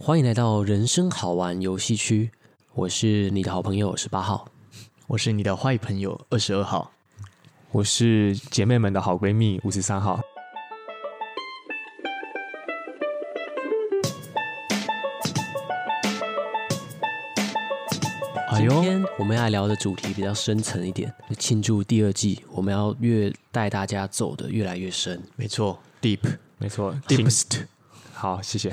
欢迎来到人生好玩游戏区，我是你的好朋友十八号，我是你的坏朋友二十二号，我是姐妹们的好闺蜜五十三号。今天我们要聊的主题比较深层一点，庆祝第二季，我们要越带大家走的越来越深。没错，deep，没错，deepest。好，谢谢。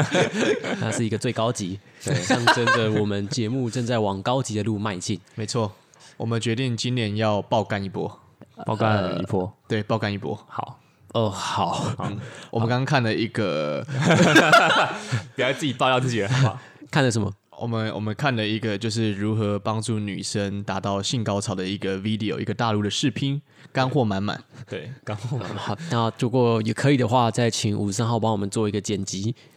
那是一个最高级，对，象征着我们节目正在往高级的路迈进。没错，我们决定今年要爆肝一波，爆肝一波，呃、对，爆肝一波。好，哦，好，我们刚刚看了一个，不要自己爆料自己了，好看了什么？我们我们看了一个，就是如何帮助女生达到性高潮的一个 video，一个大陆的视频，干货满满。对，干货满满。好，那如果也可以的话，再请五十三号帮我们做一个剪辑，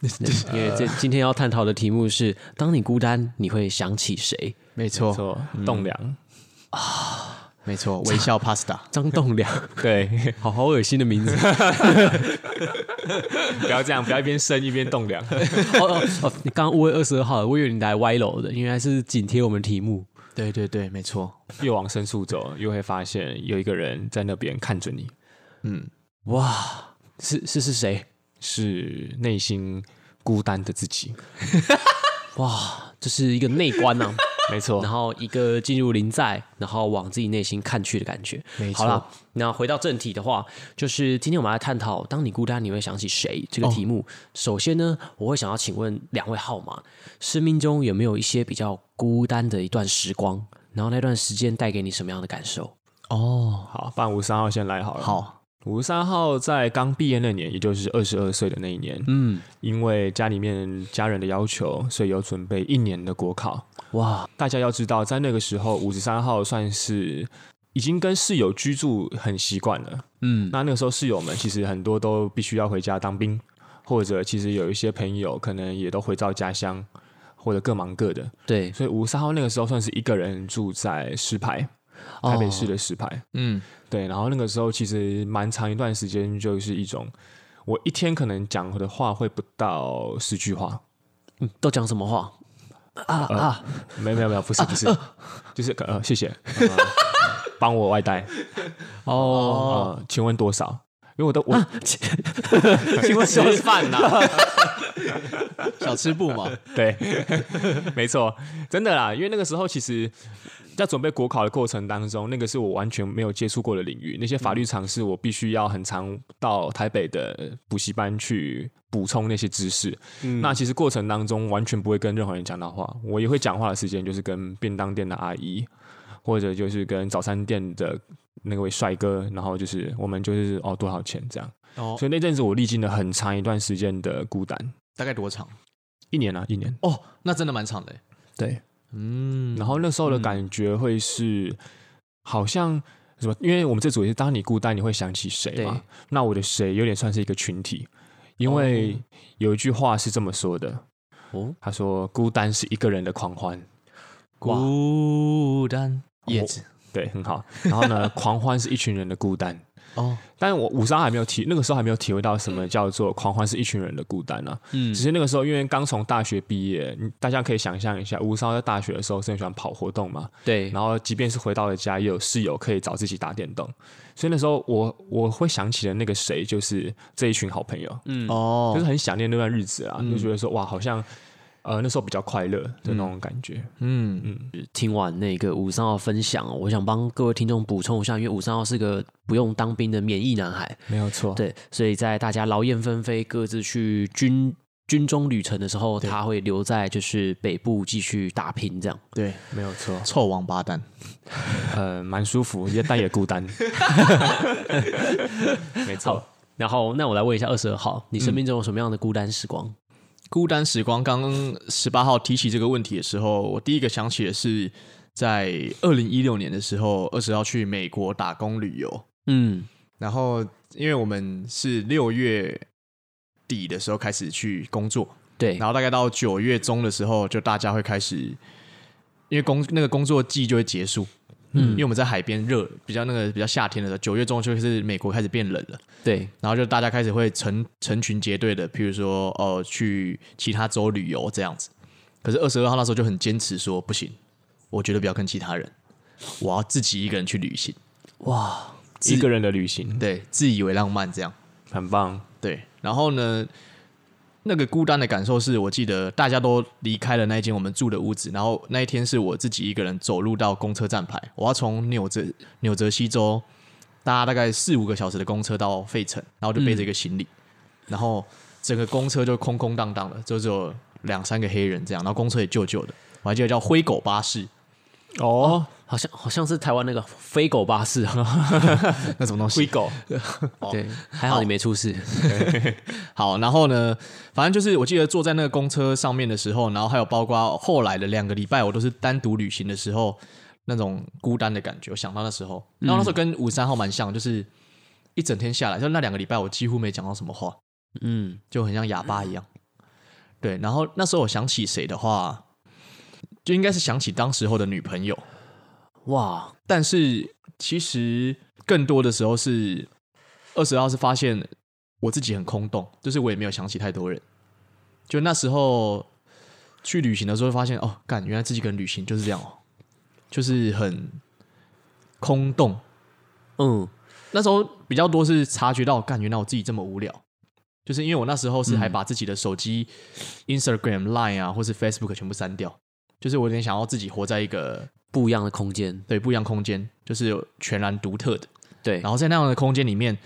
因为这 今天要探讨的题目是：当你孤单，你会想起谁？没错，栋梁啊。没错，微笑 Pasta 张栋梁，对，好好恶心的名字。不要这样，不要一边生一边栋梁。哦哦哦，你刚刚误会二十二号，我以为你来歪楼的，原来是紧贴我们题目。对对对，没错。越往深处走，又会发现有一个人在那边看着你。嗯，哇，是是是谁？是内心孤单的自己。哇，这是一个内观啊。没错，然后一个进入临在，然后往自己内心看去的感觉。没错，好了，那回到正题的话，就是今天我们来探讨：当你孤单，你会想起谁？这个题目。哦、首先呢，我会想要请问两位号码，生命中有没有一些比较孤单的一段时光？然后那段时间带给你什么样的感受？哦，好，不然五三号先来好了。好。五十三号在刚毕业那年，也就是二十二岁的那一年，嗯，因为家里面家人的要求，所以有准备一年的国考。哇，大家要知道，在那个时候，五十三号算是已经跟室友居住很习惯了。嗯，那那个时候室友们其实很多都必须要回家当兵，或者其实有一些朋友可能也都回到家乡，或者各忙各的。对，所以五十三号那个时候算是一个人住在石牌。台北市的石牌，哦、嗯，对，然后那个时候其实蛮长一段时间，就是一种我一天可能讲的话会不到十句话，嗯，都讲什么话啊、呃、啊？没有没有没有，不是不是，啊、就是呃，谢谢，帮、呃、我外带哦、呃，请问多少？因为我都我，啊、请 问吃饭呐？小吃部嘛，对，没错，真的啦，因为那个时候其实。在准备国考的过程当中，那个是我完全没有接触过的领域。那些法律常识，我必须要很常到台北的补习班去补充那些知识。嗯、那其实过程当中完全不会跟任何人讲到话，我也会讲话的时间就是跟便当店的阿姨，或者就是跟早餐店的那位帅哥，然后就是我们就是哦多少钱这样。哦，所以那阵子我历经了很长一段时间的孤单。大概多长？一年啊，一年。哦，那真的蛮长的。对。嗯，然后那时候的感觉会是，好像什么？因为我们这组也是，当你孤单，你会想起谁嘛？那我的谁有点算是一个群体，因为有一句话是这么说的，哦，他说孤单是一个人的狂欢，孤单。叶子，对，很好。然后呢，狂欢是一群人的孤单。哦，但是我五十三还没有体，那个时候还没有体会到什么叫做狂欢是一群人的孤单呢、啊。嗯，只是那个时候因为刚从大学毕业，大家可以想象一下，五十三在大学的时候是很喜欢跑活动嘛。对，然后即便是回到了家，也有室友可以找自己打电动，所以那时候我我会想起的那个谁，就是这一群好朋友。嗯，哦，就是很想念那段日子啊，嗯、就觉得说哇，好像。呃，那时候比较快乐的那种感觉。嗯嗯，听完那个五三号分享，我想帮各位听众补充一下，因为五三号是个不用当兵的免疫男孩，没有错。对，所以在大家劳燕分飞，各自去军军中旅程的时候，他会留在就是北部继续打拼，这样。对，没有错。臭王八蛋，呃，蛮舒服，也但也孤单。没错。然后，那我来问一下二十二号，你生命中有什么样的孤单时光？嗯孤单时光，刚刚十八号提起这个问题的时候，我第一个想起的是在二零一六年的时候，二十号去美国打工旅游。嗯，然后因为我们是六月底的时候开始去工作，对，然后大概到九月中的时候，就大家会开始，因为工那个工作季就会结束，嗯，因为我们在海边热，比较那个比较夏天的时候，九月中就是美国开始变冷了，对，然后就大家开始会成成群结队的，譬如说呃去其他州旅游这样子。可是二十二号那时候就很坚持说不行，我绝对不要跟其他人，我要自己一个人去旅行。哇，一个人的旅行，对，自以为浪漫这样，很棒。对，然后呢，那个孤单的感受是我记得大家都离开了那一间我们住的屋子，然后那一天是我自己一个人走路到公车站牌，我要从纽泽纽泽西州搭大概四五个小时的公车到费城，然后就背着一个行李，然后整个公车就空空荡荡的，就只有两三个黑人这样，然后公车也旧旧的，我还记得叫灰狗巴士。哦，好像好像是台湾那个飞狗巴士，那什么东西？飞狗，对，还好你没出事。好，然后呢，反正就是我记得坐在那个公车上面的时候，然后还有包括后来的两个礼拜，我都是单独旅行的时候，那种孤单的感觉。我想到那时候，然后那时候跟五三号蛮像，就是一整天下来，就那两个礼拜我几乎没讲到什么话，嗯，就很像哑巴一样。对，然后那时候我想起谁的话。就应该是想起当时候的女朋友，哇！但是其实更多的时候是二十号是发现我自己很空洞，就是我也没有想起太多人。就那时候去旅行的时候，发现哦，干，原来自己跟旅行就是这样哦，就是很空洞。嗯，那时候比较多是察觉到，干，原来我自己这么无聊，就是因为我那时候是还把自己的手机、嗯、Instagram、Line 啊，或是 Facebook 全部删掉。就是我有点想要自己活在一个不一样的空间，对，不一样空间，就是有全然独特的，对。然后在那样的空间里面，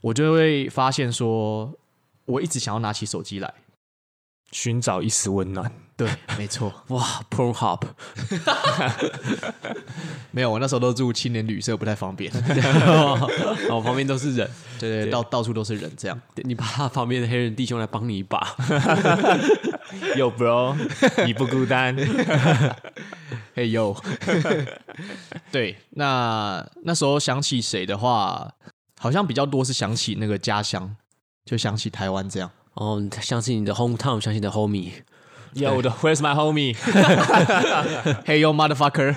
我就会发现说，我一直想要拿起手机来寻找一丝温暖。对，没错。哇，Pornhub，没有，我那时候都住青年旅社，不太方便。然 后旁边都是人，对对，对，到到处都是人，这样。你把他旁边的黑人弟兄来帮你一把。有 bro，你不孤单。嘿呦，对，那那时候想起谁的话，好像比较多是想起那个家乡，就想起台湾这样。哦，想起你的 hometown，想起你的 homie。有的，Where's my homie？Hey yo motherfucker！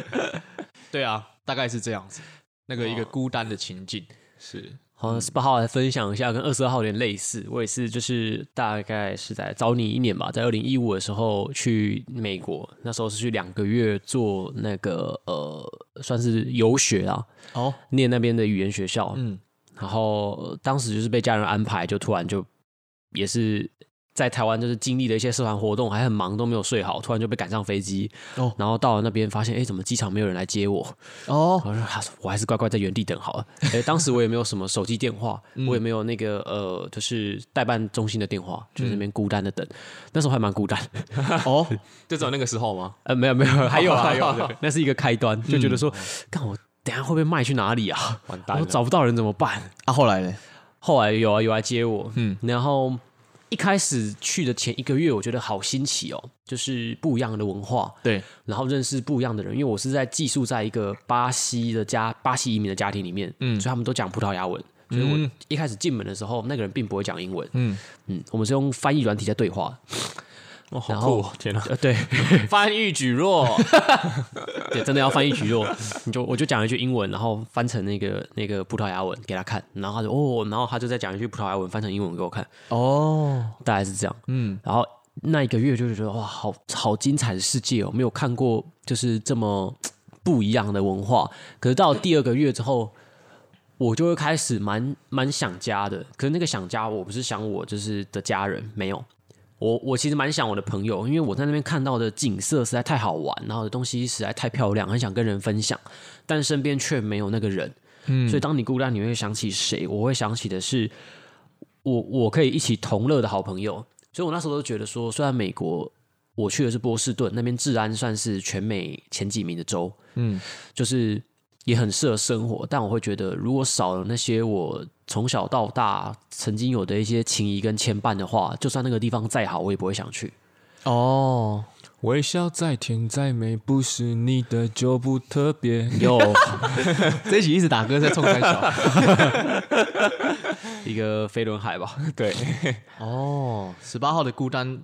对啊，大概是这样子，那个一个孤单的情境是。好，十八号来分享一下，跟二十二号有点类似。我也是，就是大概是在早你一年吧，在二零一五的时候去美国，那时候是去两个月做那个呃，算是游学啊，哦，念那边的语言学校。嗯，然后当时就是被家人安排，就突然就也是。在台湾就是经历了一些社团活动，还很忙，都没有睡好，突然就被赶上飞机，哦，然后到了那边发现，哎，怎么机场没有人来接我？哦，我说，我还是乖乖在原地等好了。哎，当时我也没有什么手机电话，嗯、我也没有那个呃，就是代办中心的电话，就是那边孤单的等，嗯、那时候还蛮孤单。哦，就只有那个时候吗？呃，没有没有，还有还有，那是一个开端，就觉得说，看、嗯、我等下会被卖去哪里啊？完蛋，我找不到人怎么办？啊，后来呢？后来有啊，有来接我，嗯，然后。一开始去的前一个月，我觉得好新奇哦，就是不一样的文化，对，然后认识不一样的人。因为我是在寄宿在一个巴西的家，巴西移民的家庭里面，嗯，所以他们都讲葡萄牙文，所以我一开始进门的时候，那个人并不会讲英文，嗯。嗯，我们是用翻译软体在对话。哦，好酷！天哪，对，翻译蒟蒻，对，真的要翻译蒟蒻。你就我就讲一句英文，然后翻成那个那个葡萄牙文给他看，然后他就哦，然后他就再讲一句葡萄牙文翻成英文给我看。哦，大概是这样。嗯，然后那一个月就是觉得哇，好好精彩的世界哦，没有看过就是这么不一样的文化。可是到第二个月之后，我就会开始蛮蛮想家的。可是那个想家，我不是想我就是的家人，没有。我我其实蛮想我的朋友，因为我在那边看到的景色实在太好玩，然后的东西实在太漂亮，很想跟人分享，但身边却没有那个人。嗯，所以当你孤单，你会想起谁？我会想起的是我我可以一起同乐的好朋友。所以我那时候都觉得说，虽然美国我去的是波士顿，那边治安算是全美前几名的州，嗯，就是。也很适合生活，但我会觉得，如果少了那些我从小到大曾经有的一些情谊跟牵绊的话，就算那个地方再好，我也不会想去。哦，微笑再甜再美，不是你的就不特别。有 这一集一直打歌在冲三小，一个飞轮海吧？对。哦，十八号的孤单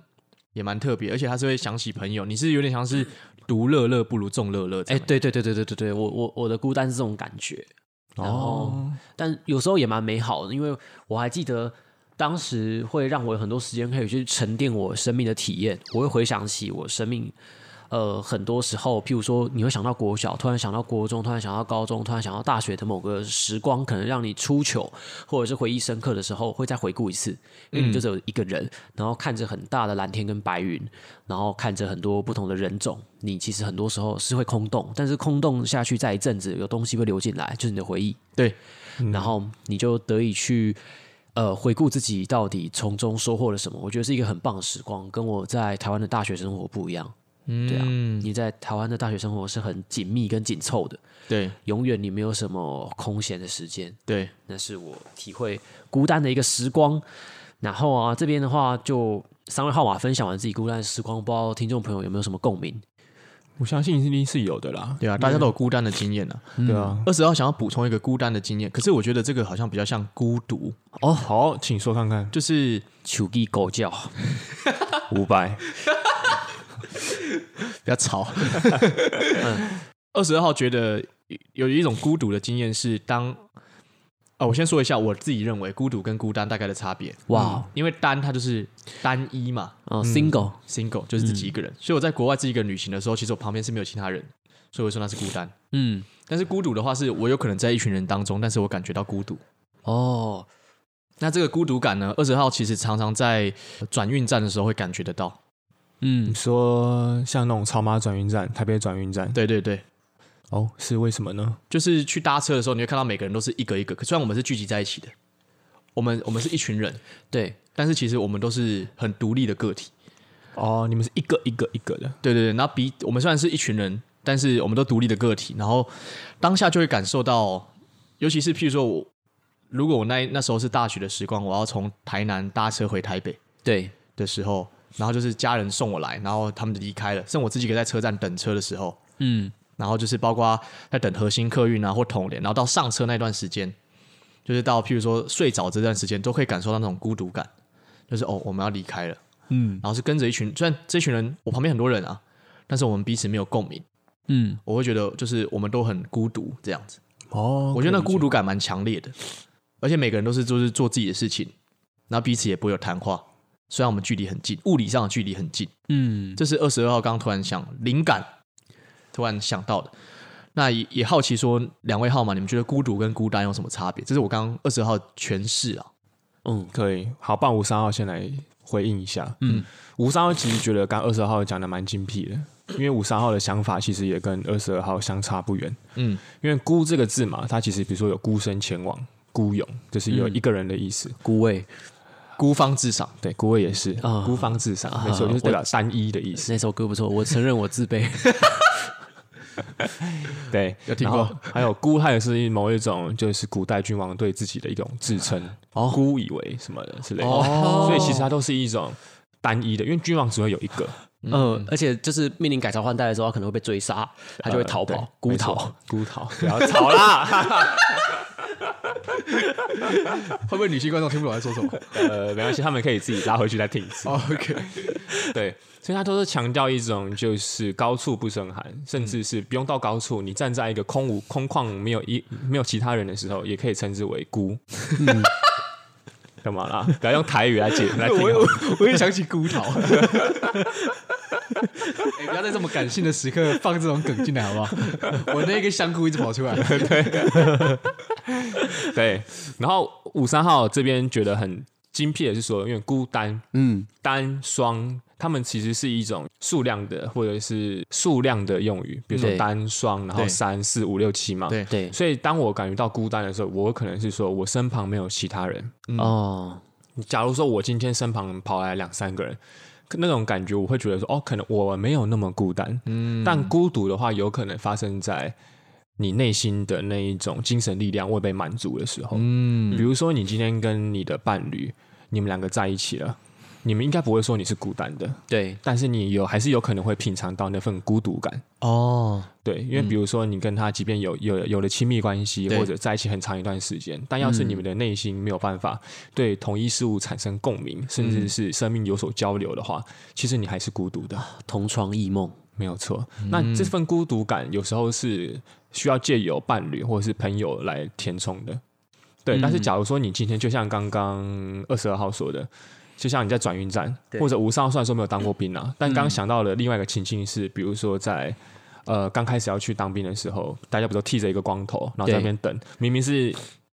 也蛮特别，而且他是会想起朋友。你是有点像是独乐乐不如众乐乐。哎，对对对对对对对，我我我的孤单是这种感觉。然后，哦、但有时候也蛮美好的，因为我还记得当时会让我有很多时间可以去沉淀我生命的体验。我会回想起我生命。呃，很多时候，譬如说，你会想到国小，突然想到国中，突然想到高中，突然想到大学的某个时光，可能让你出糗，或者是回忆深刻的时候，会再回顾一次。因为你就只有一个人，然后看着很大的蓝天跟白云，然后看着很多不同的人种，你其实很多时候是会空洞，但是空洞下去，再一阵子，有东西会流进来，就是你的回忆。对，然后你就得以去呃回顾自己到底从中收获了什么。我觉得是一个很棒的时光，跟我在台湾的大学生活不一样。嗯，对啊，你在台湾的大学生活是很紧密跟紧凑的，对，永远你没有什么空闲的时间，对，那是我体会孤单的一个时光。然后啊，这边的话就三位号码分享完自己孤单的时光，不知道听众朋友有没有什么共鸣？我相信一定是有的啦，对啊，大家都有孤单的经验呢，对啊。二十号想要补充一个孤单的经验，可是我觉得这个好像比较像孤独哦。好，请说看看，就是求鸡狗叫 五百。比较吵。二十二号觉得有一种孤独的经验是当，哦，我先说一下我自己认为孤独跟孤单大概的差别。哇，嗯，因为单它就是单一嘛，哦，single single 就是自己一个人。嗯，所以我在国外自己一个人旅行的时候，其实我旁边是没有其他人，所以我说那是孤单。嗯，但是孤独的话，是我有可能在一群人当中，但是我感觉到孤独。哦，那这个孤独感呢？二十号其实常常在转运站的时候会感觉得到。嗯，你说像那种草马转运站、台北转运站，对对对，哦，是为什么呢？就是去搭车的时候，你会看到每个人都是一个一个，可虽然我们是聚集在一起的，我们我们是一群人，对，但是其实我们都是很独立的个体。哦，你们是一个一个一个的，对对对。然后比我们虽然是一群人，但是我们都独立的个体，然后当下就会感受到，尤其是譬如说我，如果我那那时候是大学的时光，我要从台南搭车回台北，对的时候。然后就是家人送我来，然后他们就离开了，剩我自己一个在车站等车的时候，嗯，然后就是包括在等核心客运啊或统联，然后到上车那段时间，就是到譬如说睡着这段时间，都可以感受到那种孤独感，就是哦，我们要离开了，嗯，然后是跟着一群，虽然这群人我旁边很多人啊，但是我们彼此没有共鸣，嗯，我会觉得就是我们都很孤独这样子，哦，我觉得那孤独感蛮强烈的，而且每个人都是就是做自己的事情，然后彼此也不会有谈话。虽然我们距离很近，物理上的距离很近，嗯，这是二十二号刚刚突然想灵感，突然想到的。那也也好奇说，两位号码，你们觉得孤独跟孤单有什么差别？这是我刚刚二十二号诠释啊。嗯，可以。好，棒五三号先来回应一下。嗯，五三号其实觉得刚二十二号讲的蛮精辟的，因为五三号的想法其实也跟二十二号相差不远。嗯，因为孤这个字嘛，它其实比如说有孤身前往、孤勇，就是有一个人的意思，嗯、孤位。孤芳自赏，对，孤位也是啊，孤芳自赏，没错，就是代表单一的意思。那首歌不错，我承认我自卑。对，有听过。还有孤，它也是某一种，就是古代君王对自己的一种自称。哦，孤以为什么的之类的。哦，所以其实它都是一种单一的，因为君王只会有一个。嗯，而且就是命令改朝换代的时候，他可能会被追杀，他就会逃跑，孤逃，孤逃，不要吵啦。会不会女性观众听不懂在说什么？呃，没关系，他们可以自己拉回去再听一次。Oh, OK，对，所以他都是强调一种就是高处不胜寒，甚至是不用到高处，你站在一个空无空旷、没有一没有其他人的时候，也可以称之为孤。嗯，干嘛啦？不要用台语来解来听。我我也想起孤岛。哎、欸，不要在这么感性的时刻放这种梗进来，好不好？我那个香菇一直跑出来。对，对。然后五三号这边觉得很精辟的是说，因为孤单，嗯，单双，他们其实是一种数量的或者是数量的用语，比如说单双，然后三四五六七嘛。对对。所以当我感觉到孤单的时候，我可能是说我身旁没有其他人。嗯、哦。假如说我今天身旁跑来两三个人。那种感觉，我会觉得说，哦，可能我没有那么孤单，嗯，但孤独的话，有可能发生在你内心的那一种精神力量未被满足的时候，嗯，比如说你今天跟你的伴侣，你们两个在一起了。你们应该不会说你是孤单的，对，但是你有还是有可能会品尝到那份孤独感哦，对，因为比如说你跟他即便有有有了亲密关系，或者在一起很长一段时间，但要是你们的内心没有办法对同一事物产生共鸣，嗯、甚至是生命有所交流的话，其实你还是孤独的，同床异梦，没有错。那这份孤独感有时候是需要借由伴侣或者是朋友来填充的。对，但是假如说你今天就像刚刚二十二号说的，就像你在转运站，或者吴三号虽然说没有当过兵啊，但刚刚想到了另外一个情境是，比如说在呃刚开始要去当兵的时候，大家不都剃着一个光头，然后在那边等，明明是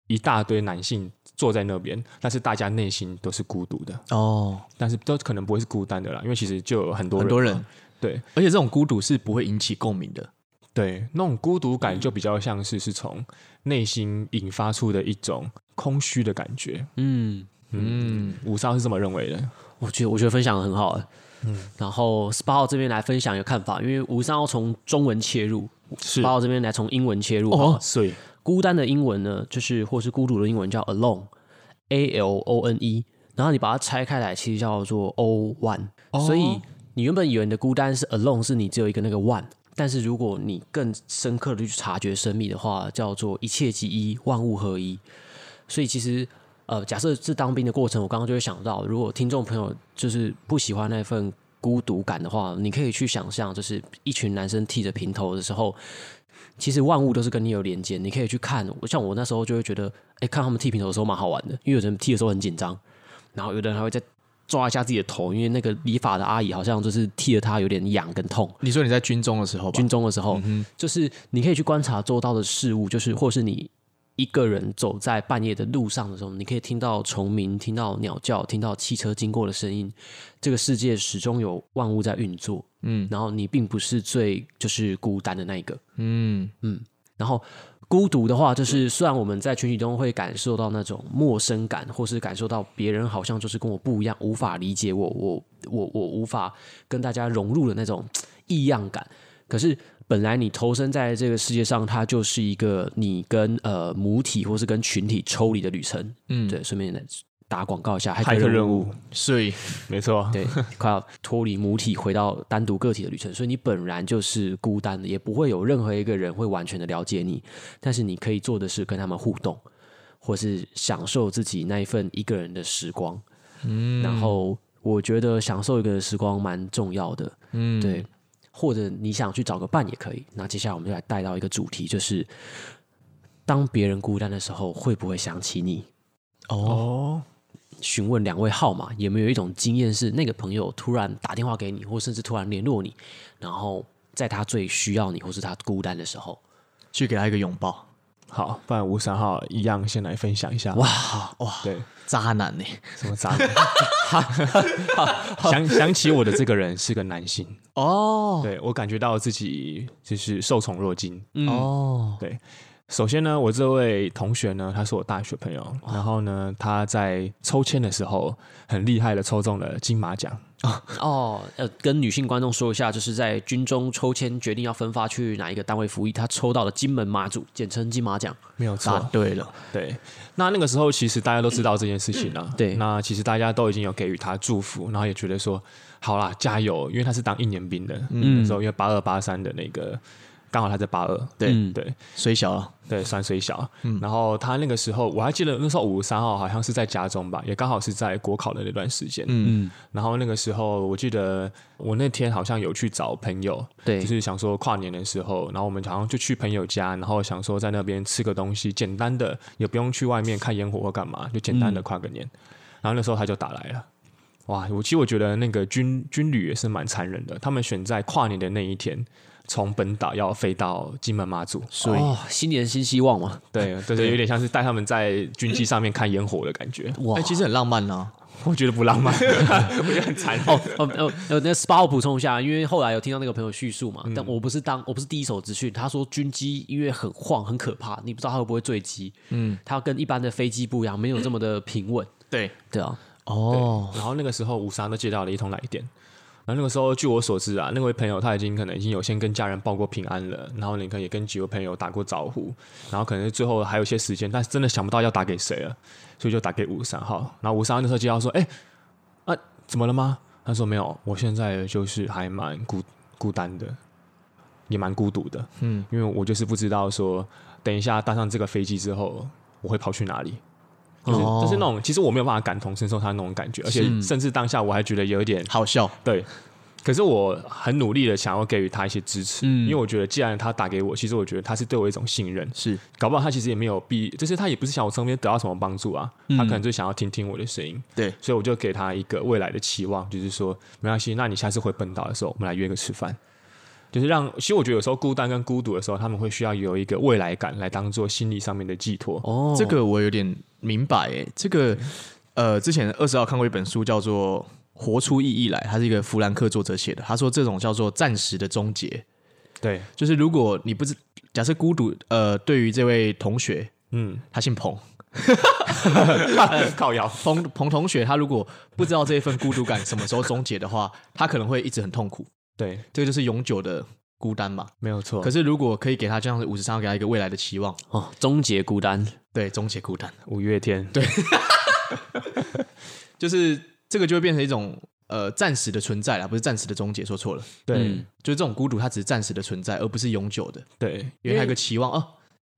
一大堆男性坐在那边，但是大家内心都是孤独的。哦，但是都可能不会是孤单的啦，因为其实就有很多人，很多人，对，而且这种孤独是不会引起共鸣的。对，那种孤独感就比较像是是从内心引发出的一种空虚的感觉。嗯嗯，吴三号是这么认为的。我觉得我觉得分享的很好。嗯，然后十八号这边来分享一个看法，因为吴三号从中文切入，十八号这边来从英文切入。哦，所以孤单的英文呢，就是或是孤独的英文叫 alone，A L O N E，然后你把它拆开来，其实叫做 O one。所以你原本以为你的孤单是 alone，是你只有一个那个 one。但是如果你更深刻的去察觉生命的话，叫做一切即一，万物合一。所以其实，呃，假设是当兵的过程，我刚刚就会想到，如果听众朋友就是不喜欢那份孤独感的话，你可以去想象，就是一群男生剃着平头的时候，其实万物都是跟你有连接。你可以去看，像我那时候就会觉得，哎，看他们剃平头的时候蛮好玩的，因为有人剃的时候很紧张，然后有的人还会在。抓一下自己的头，因为那个理发的阿姨好像就是剃了他有点痒跟痛。你说你在军中的时候吧？军中的时候，嗯、就是你可以去观察周遭的事物，就是或是你一个人走在半夜的路上的时候，你可以听到虫鸣，听到鸟叫，听到汽车经过的声音。这个世界始终有万物在运作，嗯，然后你并不是最就是孤单的那一个，嗯嗯，然后。孤独的话，就是虽然我们在群体中会感受到那种陌生感，或是感受到别人好像就是跟我不一样，无法理解我，我我我无法跟大家融入的那种异样感。可是本来你投身在这个世界上，它就是一个你跟呃母体或是跟群体抽离的旅程。嗯，对，顺便来。打广告一下，骇客任务，所以没错，对，快要脱离母体，回到单独个体的旅程。所以你本来就是孤单的，也不会有任何一个人会完全的了解你。但是你可以做的是跟他们互动，或是享受自己那一份一个人的时光。嗯，然后我觉得享受一个人的时光蛮重要的。嗯，对，或者你想去找个伴也可以。那接下来我们就来带到一个主题，就是当别人孤单的时候，会不会想起你？哦。询问两位号码，有没有一种经验是那个朋友突然打电话给你，或甚至突然联络你，然后在他最需要你或是他孤单的时候，去给他一个拥抱？好，不然吴三号一样先来分享一下。哇哇，对，渣男呢？什么渣男？想想起我的这个人是个男性哦，对，我感觉到自己就是受宠若惊哦，对。首先呢，我这位同学呢，他是我大学朋友，哦、然后呢，他在抽签的时候很厉害的抽中了金马奖哦。呃，跟女性观众说一下，就是在军中抽签决定要分发去哪一个单位服役，他抽到了金门马祖，简称金马奖，没有错。对了，对，那那个时候其实大家都知道这件事情了，对，那其实大家都已经有给予他祝福，然后也觉得说，好啦，加油，因为他是当一年兵的，嗯，那时候因为八二八三的那个。刚好他在八二，对、嗯、对，虽小了，对，算虽小。嗯，然后他那个时候，我还记得那时候五十三号好像是在家中吧，也刚好是在国考的那段时间。嗯，然后那个时候，我记得我那天好像有去找朋友，对，就是想说跨年的时候，然后我们好像就去朋友家，然后想说在那边吃个东西，简单的，也不用去外面看烟火或干嘛，就简单的跨个年。嗯、然后那时候他就打来了，哇，我其实我觉得那个军军旅也是蛮残忍的，他们选在跨年的那一天。从本岛要飞到金门马祖，所以、哦、新年新希望嘛，对 对对，有点像是带他们在军机上面看烟火的感觉。哇，其实很浪漫呢、啊，我觉得不浪漫，我觉得很残忍。哦哦哦，呃，那十八号补充一下，因为后来有听到那个朋友叙述嘛，嗯、但我不是当我不是第一手资讯，他说军机因为很晃很可怕，你不知道他会不会坠机。嗯，他跟一般的飞机不一样，没有这么的平稳。对。对啊，哦，然后那个时候吴三都接到了一通来电。然后那个时候，据我所知啊，那位朋友他已经可能已经有先跟家人报过平安了，然后你可以也跟几位朋友打过招呼，然后可能最后还有一些时间，但是真的想不到要打给谁了，所以就打给五三号。然后五三号那时候接到说：“哎，啊，怎么了吗？”他说：“没有，我现在就是还蛮孤孤单的，也蛮孤独的，嗯，因为我就是不知道说，等一下搭上这个飞机之后，我会跑去哪里。”就是就是那种，其实我没有办法感同身受他那种感觉，而且甚至当下我还觉得有一点好笑。对，可是我很努力的想要给予他一些支持，嗯，因为我觉得既然他打给我，其实我觉得他是对我一种信任，是。搞不好他其实也没有必，就是他也不是想我身边得到什么帮助啊，嗯、他可能就想要听听我的声音，对，所以我就给他一个未来的期望，就是说没关系，那你下次回本岛的时候，我们来约个吃饭，就是让，其实我觉得有时候孤单跟孤独的时候，他们会需要有一个未来感来当做心理上面的寄托。哦，这个我有点明白，哎，这个呃，之前二十号看过一本书叫做。活出意义来，它是一个弗兰克作者写的。他说这种叫做暂时的终结，对，就是如果你不知假设孤独，呃，对于这位同学，嗯，他姓彭，靠摇彭彭同学，他如果不知道这一份孤独感什么时候终结的话，他可能会一直很痛苦。对，这个就是永久的孤单嘛，没有错。可是如果可以给他这样子五十三号，给他一个未来的期望，哦，终结孤单，对，终结孤单，五月天，对，就是。这个就会变成一种呃暂时的存在啦，不是暂时的终结，说错了。对，嗯、就是这种孤独，它只是暂时的存在，而不是永久的。对，因为它有个期望哦，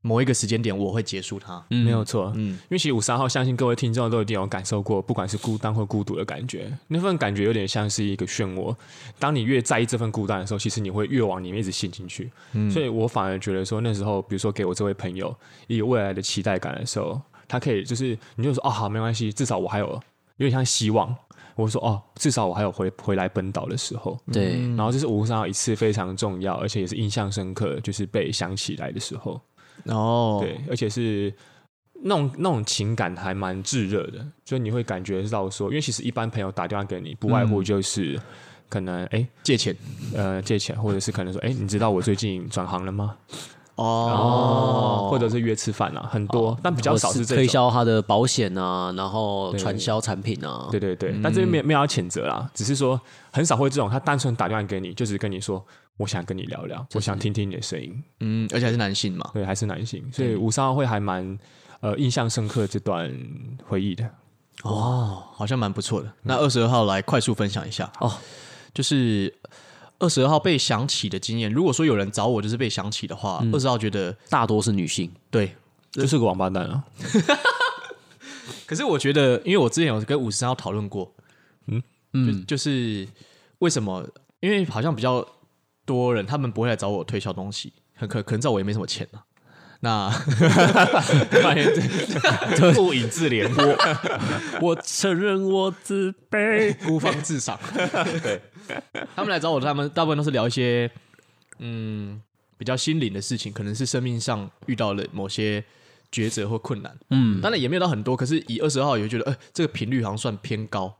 某一个时间点我会结束它。嗯，没有错。嗯，因为其实五十三号，相信各位听众都一定有感受过，不管是孤单或孤独的感觉，那份感觉有点像是一个漩涡。当你越在意这份孤单的时候，其实你会越往里面一直陷进去。嗯，所以我反而觉得说，那时候比如说给我这位朋友一个未来的期待感的时候，他可以就是你就说哦好没关系，至少我还有。有点像希望，我说哦，至少我还有回回来本岛的时候，对。然后这是五十三号一次非常重要，而且也是印象深刻，就是被想起来的时候。哦，对，而且是那种那种情感还蛮炙热的，所以你会感觉到说，因为其实一般朋友打电话给你，不外乎就是可能哎、嗯、借钱，呃借钱，或者是可能说哎，你知道我最近转行了吗？哦，或者是约吃饭啊，很多，哦、但比较少是推销他的保险啊，然后传销产品啊，对对对，嗯、但这边没没有要谴责啦，只是说很少会这种，他单纯打电话给你，就只是跟你说，我想跟你聊聊，就是、我想听听你的声音，嗯，而且还是男性嘛，对，还是男性，所以五三号会还蛮呃印象深刻这段回忆的，哦，好像蛮不错的。那二十二号来快速分享一下。哦，就是。二十二号被想起的经验，如果说有人找我就是被想起的话，二十、二、号觉得大多是女性，对，就是个王八蛋啊。可是我觉得，因为我之前有跟五十三号讨论过，嗯。嗯，就，就是为什么？因为好像比较多人，他们不会来找我推销东西，很可可能找我也没什么钱啊。那 不以自怜，我 我承认我自卑，孤芳自赏。对，他们来找我，他们大部分都是聊一些嗯比较心灵的事情，可能是生命上遇到了某些抉择或困难。嗯，当然也没有到很多，可是以二十号也会觉得，呃，这个频率好像算偏高。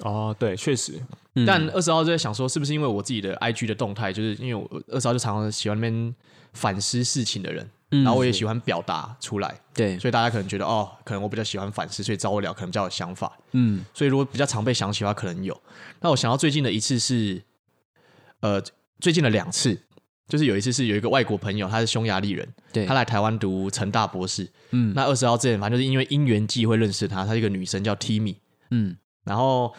哦，对，确实。嗯、但二十号就在想说，是不是因为我自己的 IG 的动态，就是因为我二十号就常常喜欢那边反思事情的人。然后我也喜欢表达出来，对，所以大家可能觉得哦，可能我比较喜欢反思，所以找我聊可能比较有想法，嗯，所以如果比较常被想起的话，可能有。那我想到最近的一次是，呃，最近的两次，就是有一次是有一个外国朋友，他是匈牙利人，对，他来台湾读成大博士，嗯，那二十号之前反正就是因为因缘际会认识他，他是一个女生叫 Timmy，嗯，然后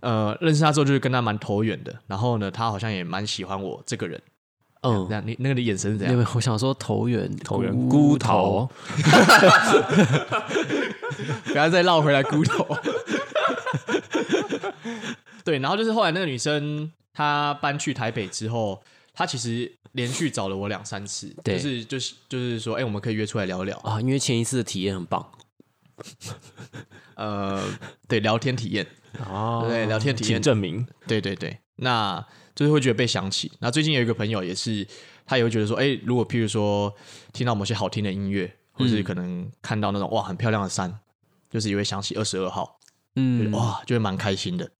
呃认识他之后就是跟他蛮投缘的，然后呢，他好像也蛮喜欢我这个人。嗯，那你那个的眼神是怎样？因为我想说投缘，投缘，菇头，不要再绕回来菇头。对，然后就是后来那个女生她搬去台北之后，她其实连续找了我两三次，对就是就是就是说，哎、欸，我们可以约出来聊聊啊，因为前一次的体验很棒。呃，对，聊天体验哦，对，聊天体验证明，对对对，那。就是会觉得被想起。那最近有一个朋友也是，他也会觉得说，哎，如果譬如说听到某些好听的音乐，或是可能看到那种哇很漂亮的山，就是也会想起二十二号，嗯，哇，就会蛮开心的。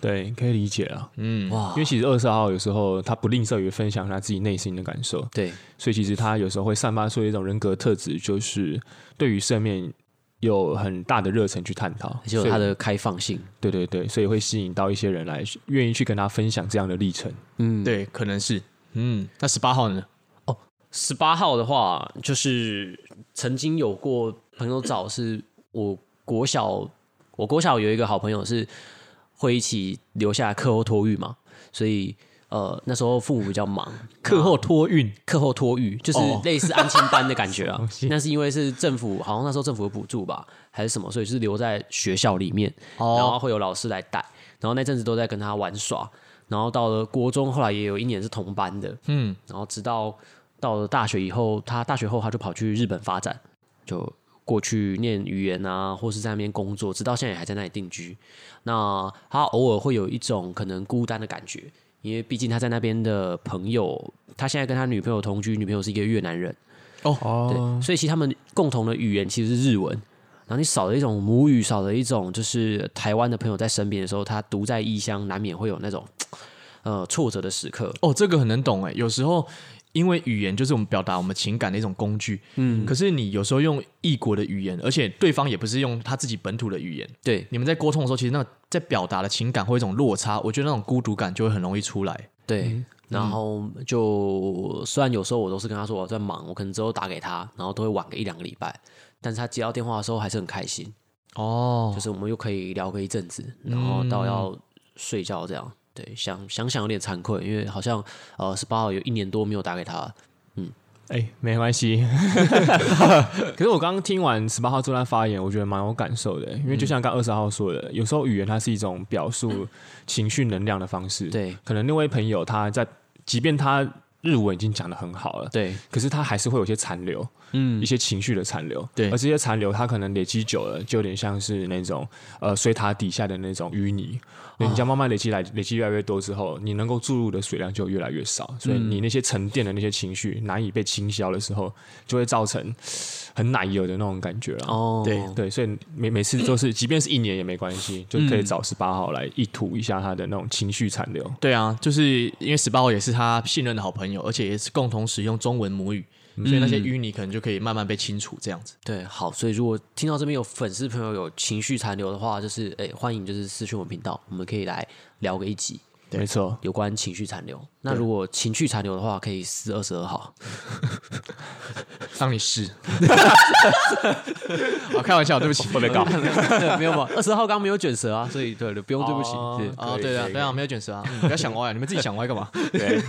对，可以理解啊，嗯，哇，因为其实二十二号有时候他不吝啬于分享他自己内心的感受，对，所以其实他有时候会散发出一种人格特质，就是对于生命。有很大的热忱去探讨，就有它的开放性，对对对，所以会吸引到一些人来愿意去跟他分享这样的历程。嗯，对，可能是。嗯，那十八号呢？哦，十八号的话，就是曾经有过朋友找，是我国小，我国小有一个好朋友是会一起留下来课后托育嘛，所以。呃，那时候父母比较忙，课后托运，课后托育就是类似安亲班的感觉啊。那是因为是政府，好像那时候政府有补助吧，还是什么，所以是留在学校里面，然后会有老师来带。然后那阵子都在跟他玩耍，然后到了国中，后来也有一年是同班的，嗯，然后直到到了大学以后，他大学后他就跑去日本发展，就过去念语言啊，或是在那边工作，直到现在也还在那里定居。那他偶尔会有一种可能孤单的感觉，因为毕竟他在那边的朋友，他现在跟他女朋友同居，女朋友是一个越南人。哦，对，所以其实他们共同的语言其实是日文。然后你少了一种母语，少了一种就是台湾的朋友在身边的时候，他独在异乡，难免会有那种呃挫折的时刻。哦，这个很能懂哎。有时候因为语言就是我们表达我们情感的一种工具，嗯。可是你有时候用异国的语言，而且对方也不是用他自己本土的语言，对，你们在沟通的时候，其实那在表达的情感会有一种落差，我觉得那种孤独感就会很容易出来。对。嗯然后就虽然有时候我都是跟他说我在忙，我可能之后打给他，然后都会晚个一两个礼拜，但是他接到电话的时候还是很开心哦，就是我们又可以聊个一阵子，然后到要睡觉这样。对，想想想有点惭愧，因为好像呃十八号有一年多没有打给他，嗯。哎，没关系。可是我刚刚听完十八号这段发言，我觉得蛮有感受的。因为就像刚二十号说的，有时候语言它是一种表述情绪能量的方式。对，可能那位朋友他在，即便他日文已经讲的很好了，对，可是他还是会有些残留，嗯，一些情绪的残留。对，而这些残留，它可能累积久了，就有点像是那种呃水塔底下的那种淤泥。你这样慢慢累积来，累积越来越多之后，你能够注入的水量就越来越少，所以你那些沉淀的那些情绪难以被清消的时候，就会造成很奶油的那种感觉了。哦，对对，所以每每次都是，即便是一年也没关系，就可以找十八号来一吐一下他的那种情绪残留。对啊，就是因为十八号也是他信任的好朋友，而且也是共同使用中文母语。所以那些淤泥可能就可以慢慢被清除，这样子。对，好，所以如果听到这边有粉丝朋友有情绪残留的话，就是哎，欢迎就是私讯我频道，我们可以来聊个一集。对，没错，有关情绪残留。那如果情绪残留的话，可以撕二十二号，让你试。好，开玩笑，对不起，会被搞。没有嘛，二十号刚没有卷舌啊，所以对，不用对不起。啊，对啊，对啊，没有卷舌啊，不要想歪，你们自己想歪干嘛？对。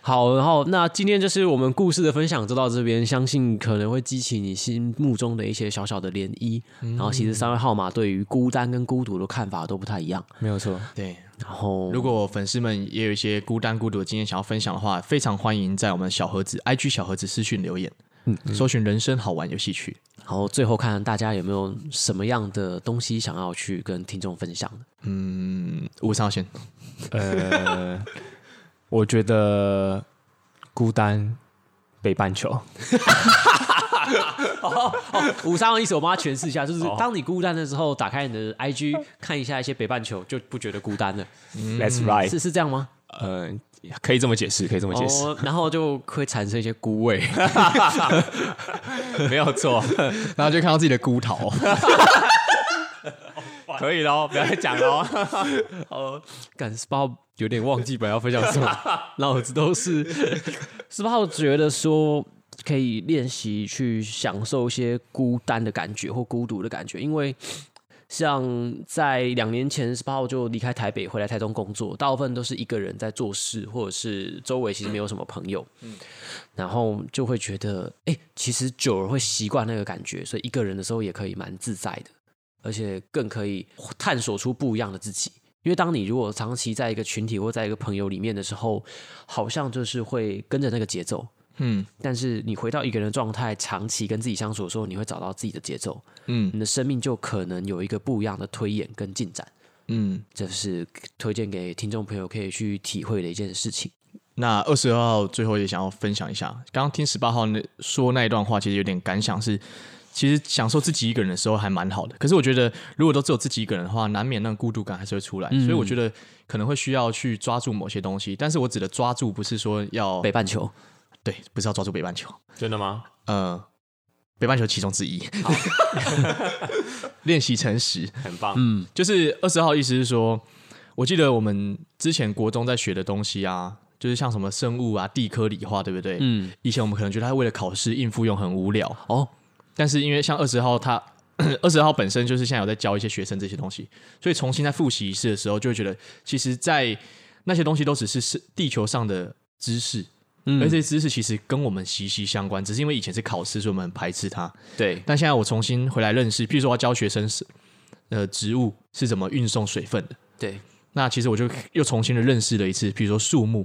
好，然后那今天就是我们故事的分享就到这边，相信可能会激起你心目中的一些小小的涟漪。嗯、然后其实三位号码对于孤单跟孤独的看法都不太一样，没有错。对，然后如果粉丝们也有一些孤单孤独的经验想要分享的话，非常欢迎在我们小盒子 IG 小盒子私讯留言，嗯，搜寻人生好玩游戏区。然后最后看看大家有没有什么样的东西想要去跟听众分享的。嗯，吴少先，呃。我觉得孤单北半球。哦 哦，五三号意思我帮他诠释一下，就是当你孤单的时候，打开你的 IG 看一下一些北半球，就不觉得孤单了。That's right，是是这样吗？呃，可以这么解释，可以这么解释。然后就会产生一些孤味，没有错。然后就看到自己的孤桃。可以喽，不要再讲喽。哦，感十八号有点忘记本来要分享什么，脑子都是。十八号觉得说可以练习去享受一些孤单的感觉或孤独的感觉，因为像在两年前，十八号就离开台北回来台中工作，大部分都是一个人在做事，或者是周围其实没有什么朋友。嗯，然后就会觉得，哎、欸，其实久了会习惯那个感觉，所以一个人的时候也可以蛮自在的。而且更可以探索出不一样的自己，因为当你如果长期在一个群体或在一个朋友里面的时候，好像就是会跟着那个节奏，嗯。但是你回到一个人的状态，长期跟自己相处的时候，你会找到自己的节奏，嗯。你的生命就可能有一个不一样的推演跟进展，嗯。这是推荐给听众朋友可以去体会的一件事情。那二十二号最后也想要分享一下，刚刚听十八号那说那一段话，其实有点感想是。其实享受自己一个人的时候还蛮好的，可是我觉得如果都只有自己一个人的话，难免那个孤独感还是会出来。嗯、所以我觉得可能会需要去抓住某些东西，但是我指的抓住不是说要北半球，对，不是要抓住北半球，真的吗？呃，北半球其中之一，好 练习诚实，很棒。嗯，就是二十号意思是说，我记得我们之前国中在学的东西啊，就是像什么生物啊、地科、理化，对不对？嗯，以前我们可能觉得他为了考试应付用很无聊哦。但是因为像二十号他 二十号本身就是现在有在教一些学生这些东西，所以重新在复习一次的时候，就会觉得其实，在那些东西都只是是地球上的知识，嗯，而这些知识其实跟我们息息相关，只是因为以前是考试，所以我们很排斥它。对，但现在我重新回来认识，譬如说我要教学生是呃植物是怎么运送水分的。对，那其实我就又重新的认识了一次，比如说树木、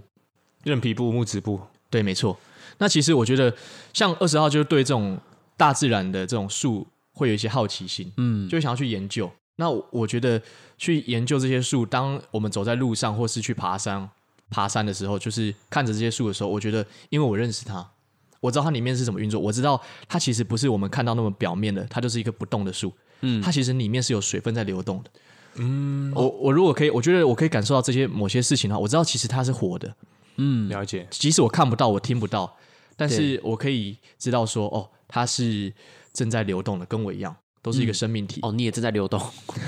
韧皮部、木质部。对，没错。那其实我觉得，像二十号就是对这种大自然的这种树会有一些好奇心，嗯，就会想要去研究。那我觉得去研究这些树，当我们走在路上或是去爬山、爬山的时候，就是看着这些树的时候，我觉得，因为我认识它，我知道它里面是怎么运作，我知道它其实不是我们看到那么表面的，它就是一个不动的树，嗯，它其实里面是有水分在流动的。嗯，我我如果可以，我觉得我可以感受到这些某些事情的话，我知道其实它是活的。嗯，了解。即使我看不到，我听不到，但是我可以知道说，哦，它是正在流动的，跟我一样，都是一个生命体。哦，你也正在流动。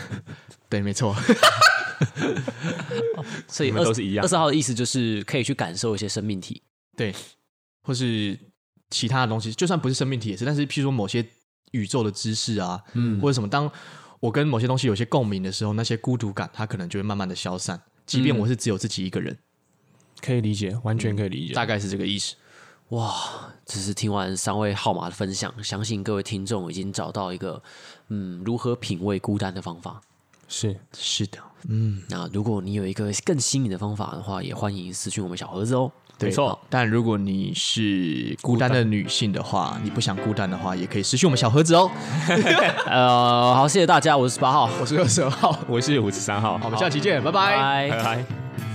对，没错。所以二都是一样。二十号的意思就是可以去感受一些生命体，对，或是其他的东西，就算不是生命体也是。但是，譬如说某些宇宙的知识啊，嗯，或者什么，当我跟某些东西有些共鸣的时候，那些孤独感它可能就会慢慢的消散，即便我是只有自己一个人。可以理解，完全可以理解，大概是这个意思。哇，只是听完三位号码的分享，相信各位听众已经找到一个嗯如何品味孤单的方法。是。是的，嗯，那如果你有一个更新颖的方法的话，也欢迎私讯我们小盒子哦。没错，但如果你是孤单的女性的话，你不想孤单的话，也可以私讯我们小盒子哦。呃，好，谢谢大家，我是十八号，我是二十二号，我是五十三号，好，我们下期见，拜拜，拜拜。